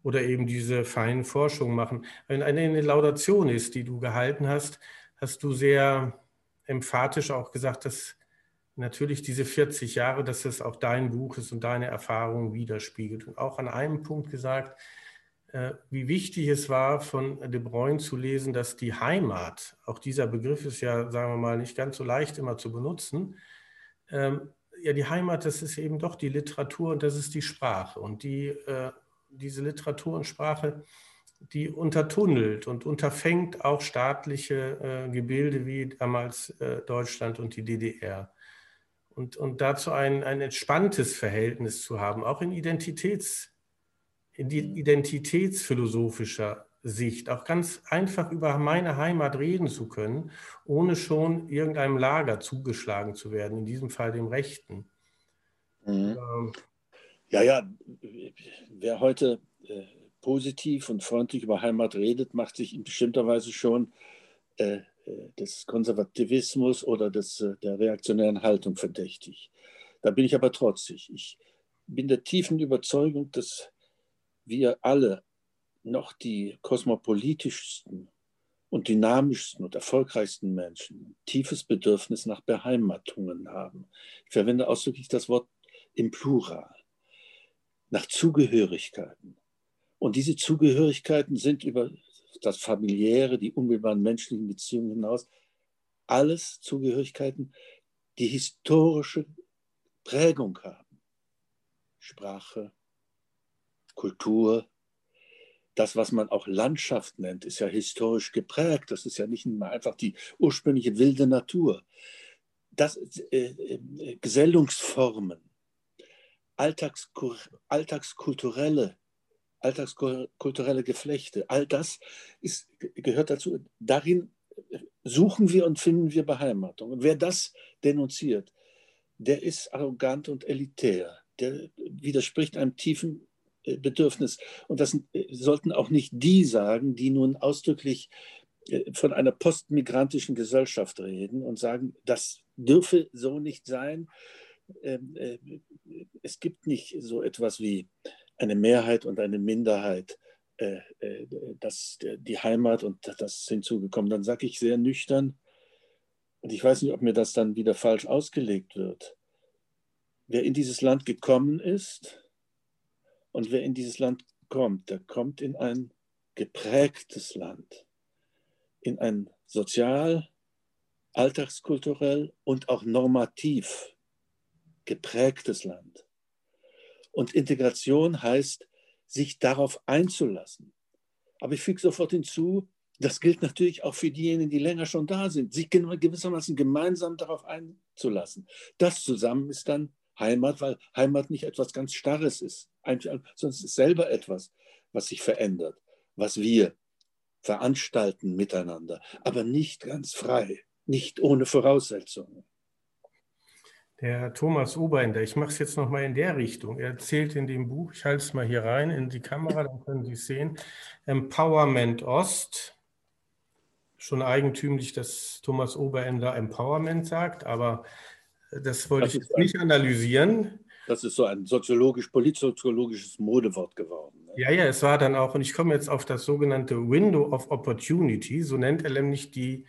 oder eben diese feinen Forschungen machen. In einer Laudation ist, die du gehalten hast, hast du sehr emphatisch auch gesagt, dass natürlich diese 40 Jahre, dass es auch dein Buch ist und deine Erfahrungen widerspiegelt. Und auch an einem Punkt gesagt, äh, wie wichtig es war, von De Bruyne zu lesen, dass die Heimat, auch dieser Begriff ist ja, sagen wir mal, nicht ganz so leicht immer zu benutzen, ähm, ja, die Heimat, das ist eben doch die Literatur und das ist die Sprache. Und die, äh, diese Literatur und Sprache, die untertunnelt und unterfängt auch staatliche äh, Gebilde wie damals Deutschland und die DDR und, und dazu ein, ein entspanntes Verhältnis zu haben, auch in, Identitäts, in die identitätsphilosophischer Sicht, auch ganz einfach über meine Heimat reden zu können, ohne schon irgendeinem Lager zugeschlagen zu werden, in diesem Fall dem Rechten. Mhm. Ähm, ja, ja, wer heute äh, positiv und freundlich über Heimat redet, macht sich in bestimmter Weise schon äh, des Konservativismus oder des, äh, der reaktionären Haltung verdächtig. Da bin ich aber trotzig. Ich bin der tiefen Überzeugung, dass wir alle noch die kosmopolitischsten und dynamischsten und erfolgreichsten Menschen tiefes Bedürfnis nach Beheimatungen haben. Ich verwende ausdrücklich das Wort im Plural, nach Zugehörigkeiten. Und diese Zugehörigkeiten sind über das familiäre, die unmittelbaren menschlichen Beziehungen hinaus, alles Zugehörigkeiten, die historische Prägung haben. Sprache, Kultur, das, was man auch Landschaft nennt, ist ja historisch geprägt. Das ist ja nicht einfach die ursprüngliche wilde Natur. Das, äh, äh, Gesellungsformen, Alltags, alltagskulturelle alltagskulturelle Geflechte, all das ist, gehört dazu. Darin suchen wir und finden wir Beheimatung. Und wer das denunziert, der ist arrogant und elitär. Der widerspricht einem tiefen äh, Bedürfnis. Und das äh, sollten auch nicht die sagen, die nun ausdrücklich äh, von einer postmigrantischen Gesellschaft reden und sagen, das dürfe so nicht sein. Ähm, es gibt nicht so etwas wie eine Mehrheit und eine Minderheit, äh, äh, das, die Heimat und das hinzugekommen. Dann sage ich sehr nüchtern, und ich weiß nicht, ob mir das dann wieder falsch ausgelegt wird. Wer in dieses Land gekommen ist und wer in dieses Land kommt, der kommt in ein geprägtes Land, in ein sozial, alltagskulturell und auch normativ geprägtes Land. Und Integration heißt, sich darauf einzulassen. Aber ich füge sofort hinzu, das gilt natürlich auch für diejenigen, die länger schon da sind, sich gewissermaßen gemeinsam darauf einzulassen. Das zusammen ist dann Heimat, weil Heimat nicht etwas ganz Starres ist, sondern es ist selber etwas, was sich verändert, was wir veranstalten miteinander, aber nicht ganz frei, nicht ohne Voraussetzungen. Der Thomas Oberender, ich mache es jetzt nochmal in der Richtung. Er erzählt in dem Buch, ich halte es mal hier rein in die Kamera, dann können Sie es sehen, Empowerment Ost. Schon eigentümlich, dass Thomas Oberender Empowerment sagt, aber das wollte das ich jetzt ein, nicht analysieren. Das ist so ein soziologisch, politsoziologisches Modewort geworden. Ne? Ja, ja, es war dann auch, und ich komme jetzt auf das sogenannte Window of Opportunity, so nennt er nämlich die äh,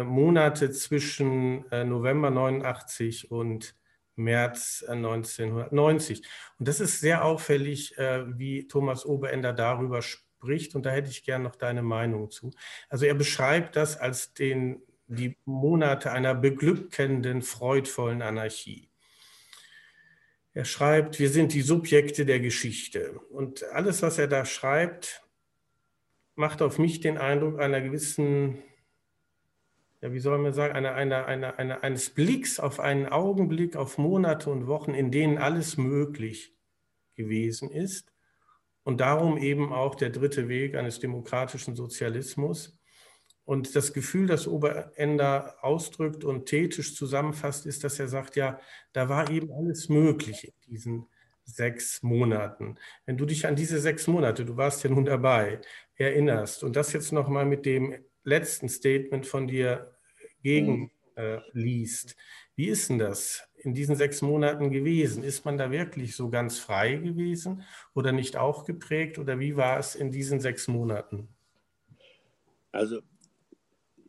Monate zwischen äh, November 89 und März 1990. Äh, und das ist sehr auffällig, wie Thomas Oberender darüber spricht. Und da hätte ich gerne noch deine Meinung zu. Also er beschreibt das als den, die Monate einer beglückenden, freudvollen Anarchie. Er schreibt, wir sind die Subjekte der Geschichte. Und alles, was er da schreibt, macht auf mich den Eindruck einer gewissen, ja, wie soll man sagen, einer, einer, einer, einer, eines Blicks auf einen Augenblick, auf Monate und Wochen, in denen alles möglich gewesen ist. Und darum eben auch der dritte Weg eines demokratischen Sozialismus. Und das Gefühl, das Oberender ausdrückt und thetisch zusammenfasst, ist, dass er sagt, ja, da war eben alles möglich in diesen sechs Monaten. Wenn du dich an diese sechs Monate, du warst ja nun dabei, erinnerst und das jetzt nochmal mit dem letzten Statement von dir gegen äh, liest, wie ist denn das in diesen sechs Monaten gewesen? Ist man da wirklich so ganz frei gewesen oder nicht auch geprägt oder wie war es in diesen sechs Monaten? Also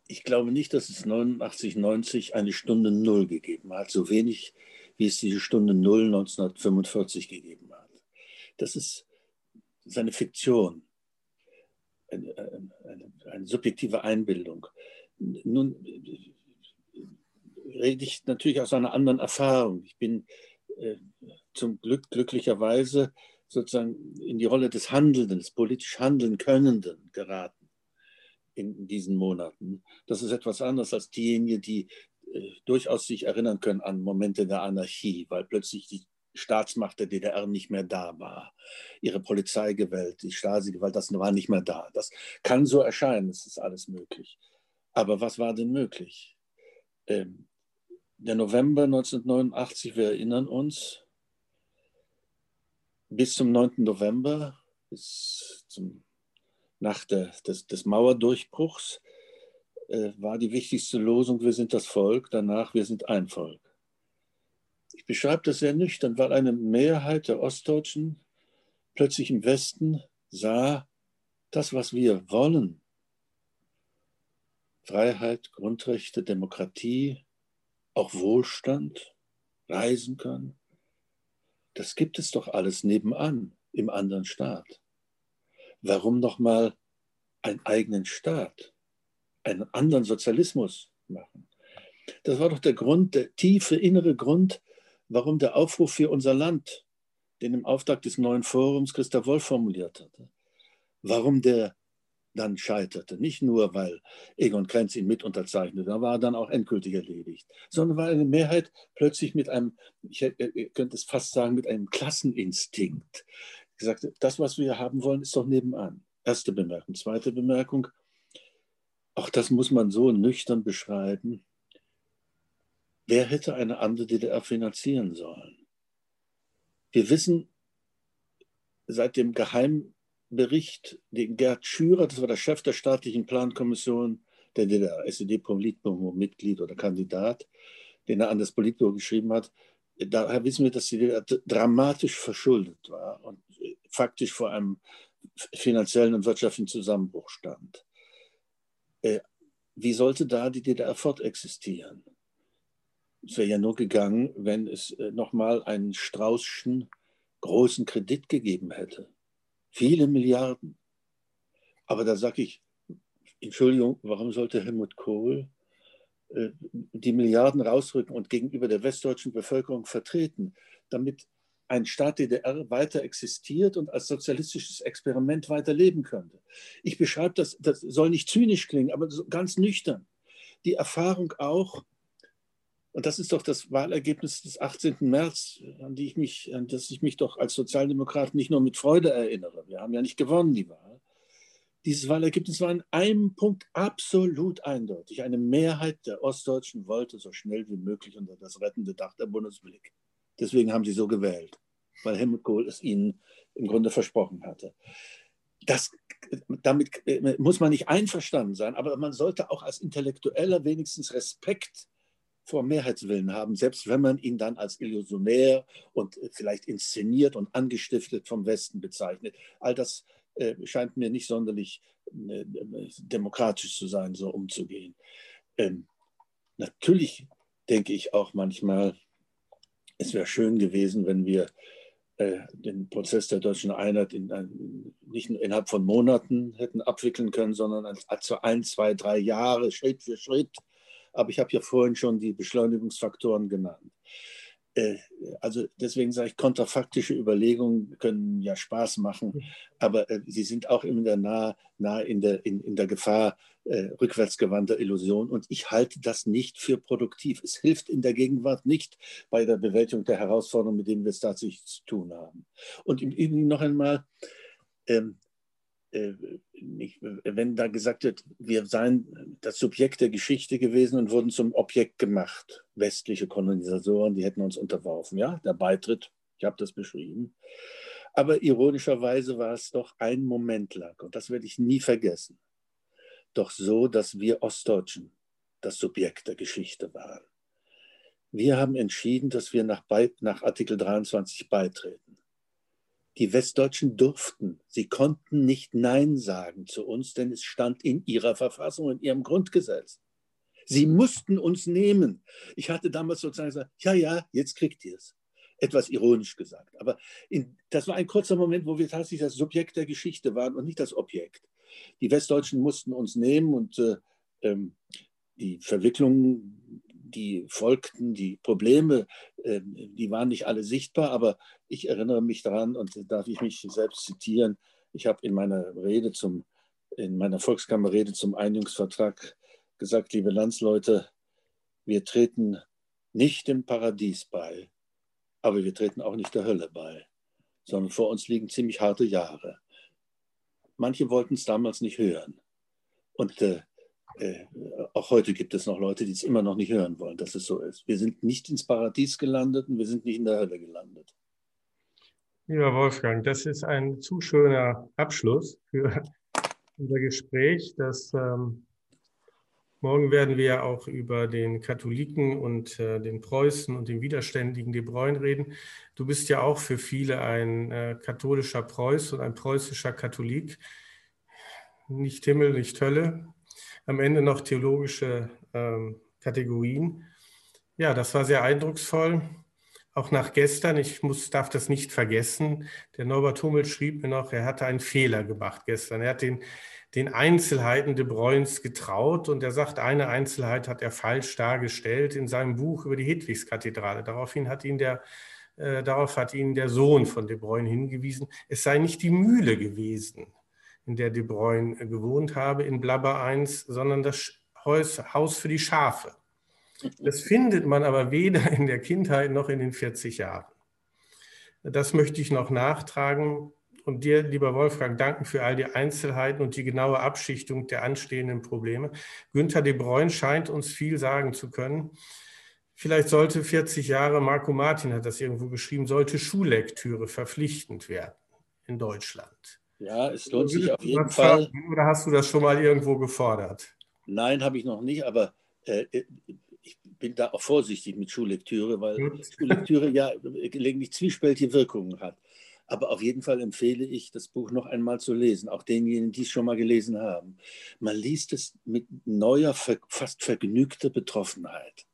ich glaube nicht, dass es 89, 90 eine Stunde Null gegeben hat, so wenig wie es diese Stunde Null 1945 gegeben hat. Das ist seine Fiktion, eine, eine, eine subjektive Einbildung. Nun rede ich natürlich aus einer anderen Erfahrung. Ich bin äh, zum Glück glücklicherweise sozusagen in die Rolle des Handelnden, des politisch Handeln Könnenden geraten in diesen Monaten. Das ist etwas anderes als diejenigen, die äh, durchaus sich erinnern können an Momente der Anarchie, weil plötzlich die Staatsmacht der DDR nicht mehr da war. Ihre Polizeigewalt, die Stasi-Gewalt, das war nicht mehr da. Das kann so erscheinen, es ist alles möglich. Aber was war denn möglich? Ähm, der November 1989, wir erinnern uns, bis zum 9. November, bis zum nach der, des, des Mauerdurchbruchs äh, war die wichtigste Losung, wir sind das Volk, danach, wir sind ein Volk. Ich beschreibe das sehr nüchtern, weil eine Mehrheit der Ostdeutschen plötzlich im Westen sah, das, was wir wollen, Freiheit, Grundrechte, Demokratie, auch Wohlstand, reisen können, das gibt es doch alles nebenan im anderen Staat. Warum nochmal einen eigenen Staat, einen anderen Sozialismus machen? Das war doch der Grund, der tiefe innere Grund, warum der Aufruf für unser Land, den im Auftrag des neuen Forums Christa Wolf formuliert hatte, warum der dann scheiterte. Nicht nur, weil Egon Krenz ihn mit unterzeichnete, da war er dann auch endgültig erledigt, sondern weil eine Mehrheit plötzlich mit einem, ich könnte es fast sagen, mit einem Klasseninstinkt gesagt, das, was wir haben wollen, ist doch nebenan. Erste Bemerkung. Zweite Bemerkung, auch das muss man so nüchtern beschreiben. Wer hätte eine andere DDR finanzieren sollen? Wir wissen seit dem Geheimbericht, den Gerd Schürer, das war der Chef der staatlichen Plankommission der DDR, SED-Politbüro-Mitglied oder Kandidat, den er an das Politbüro geschrieben hat, daher wissen wir, dass die DDR dramatisch verschuldet war und faktisch vor einem finanziellen und wirtschaftlichen Zusammenbruch stand. Äh, wie sollte da die DDR fortexistieren? Es wäre ja nur gegangen, wenn es äh, nochmal einen Straußschen großen Kredit gegeben hätte. Viele Milliarden. Aber da sage ich, Entschuldigung, warum sollte Helmut Kohl äh, die Milliarden rausrücken und gegenüber der westdeutschen Bevölkerung vertreten, damit ein Staat DDR weiter existiert und als sozialistisches Experiment weiter leben könnte. Ich beschreibe das, das soll nicht zynisch klingen, aber ganz nüchtern. Die Erfahrung auch, und das ist doch das Wahlergebnis des 18. März, an, die ich mich, an das ich mich doch als Sozialdemokrat nicht nur mit Freude erinnere. Wir haben ja nicht gewonnen, die Wahl. Dieses Wahlergebnis war in einem Punkt absolut eindeutig. Eine Mehrheit der Ostdeutschen wollte so schnell wie möglich unter das rettende Dach der Bundesrepublik. Deswegen haben sie so gewählt, weil Helmut Kohl es ihnen im Grunde versprochen hatte. Das, damit äh, muss man nicht einverstanden sein, aber man sollte auch als Intellektueller wenigstens Respekt vor Mehrheitswillen haben, selbst wenn man ihn dann als illusionär und vielleicht inszeniert und angestiftet vom Westen bezeichnet. All das äh, scheint mir nicht sonderlich äh, demokratisch zu sein, so umzugehen. Ähm, natürlich denke ich auch manchmal, es wäre schön gewesen, wenn wir äh, den Prozess der deutschen Einheit in, in, nicht innerhalb von Monaten hätten abwickeln können, sondern als, als ein, zwei, drei Jahre, Schritt für Schritt. Aber ich habe ja vorhin schon die Beschleunigungsfaktoren genannt. äh, also deswegen sage ich, kontrafaktische Überlegungen können ja Spaß machen, aber äh, sie sind auch immer nah, nah in, der, in, in der Gefahr äh, rückwärtsgewandter Illusion. Und ich halte das nicht für produktiv. Es hilft in der Gegenwart nicht bei der Bewältigung der Herausforderungen, mit denen wir es tatsächlich zu tun haben. Und im Übrigen noch einmal, ähm, äh, wenn da gesagt wird, wir seien das Subjekt der Geschichte gewesen und wurden zum Objekt gemacht. Westliche Kolonisatoren, die hätten uns unterworfen. Ja, der Beitritt, ich habe das beschrieben. Aber ironischerweise war es doch ein Moment lang, und das werde ich nie vergessen, doch so, dass wir Ostdeutschen das Subjekt der Geschichte waren. Wir haben entschieden, dass wir nach, nach Artikel 23 beitreten. Die Westdeutschen durften, sie konnten nicht Nein sagen zu uns, denn es stand in ihrer Verfassung, in ihrem Grundgesetz. Sie mussten uns nehmen. Ich hatte damals sozusagen gesagt, ja, ja, jetzt kriegt ihr es. Etwas ironisch gesagt. Aber in, das war ein kurzer Moment, wo wir tatsächlich das Subjekt der Geschichte waren und nicht das Objekt. Die Westdeutschen mussten uns nehmen und äh, ähm, die Verwicklungen die folgten, die Probleme, ähm, die waren nicht alle sichtbar, aber ich erinnere mich daran und darf ich mich selbst zitieren. Ich habe in meiner Rede zum, in meiner Volkskammerrede zum Einigungsvertrag gesagt, liebe Landsleute, wir treten nicht dem Paradies bei, aber wir treten auch nicht der Hölle bei, sondern vor uns liegen ziemlich harte Jahre. Manche wollten es damals nicht hören. Und äh, äh, auch heute gibt es noch Leute, die es immer noch nicht hören wollen, dass es so ist. Wir sind nicht ins Paradies gelandet und wir sind nicht in der Hölle gelandet. Lieber Wolfgang, das ist ein zu schöner Abschluss für unser Gespräch. Das, ähm, morgen werden wir auch über den Katholiken und äh, den Preußen und den widerständigen De Bruyne reden. Du bist ja auch für viele ein äh, katholischer Preuß und ein preußischer Katholik. Nicht Himmel, nicht Hölle, am Ende noch theologische ähm, Kategorien. Ja, das war sehr eindrucksvoll. Auch nach gestern, ich muss, darf das nicht vergessen, der Norbert Hummel schrieb mir noch, er hatte einen Fehler gemacht gestern. Er hat den, den Einzelheiten de Bruyns getraut und er sagt, eine Einzelheit hat er falsch dargestellt in seinem Buch über die Hedwigskathedrale. Daraufhin hat ihn der, äh, darauf hat ihn der Sohn von de Bruyne hingewiesen, es sei nicht die Mühle gewesen, in der De Bruyne gewohnt habe, in Blabber 1, sondern das Haus für die Schafe. Das findet man aber weder in der Kindheit noch in den 40 Jahren. Das möchte ich noch nachtragen und dir, lieber Wolfgang, danken für all die Einzelheiten und die genaue Abschichtung der anstehenden Probleme. Günther de Bruyne scheint uns viel sagen zu können. Vielleicht sollte 40 Jahre, Marco Martin hat das irgendwo geschrieben, sollte Schullektüre verpflichtend werden in Deutschland. Ja, es lohnt sich auf jeden Fall. Oder hast du das schon mal irgendwo gefordert? Nein, habe ich noch nicht, aber äh, ich bin da auch vorsichtig mit Schullektüre, weil Gut. Schullektüre ja gelegentlich zwiespältige Wirkungen hat. Aber auf jeden Fall empfehle ich, das Buch noch einmal zu lesen, auch denjenigen, die es schon mal gelesen haben. Man liest es mit neuer, fast vergnügter Betroffenheit.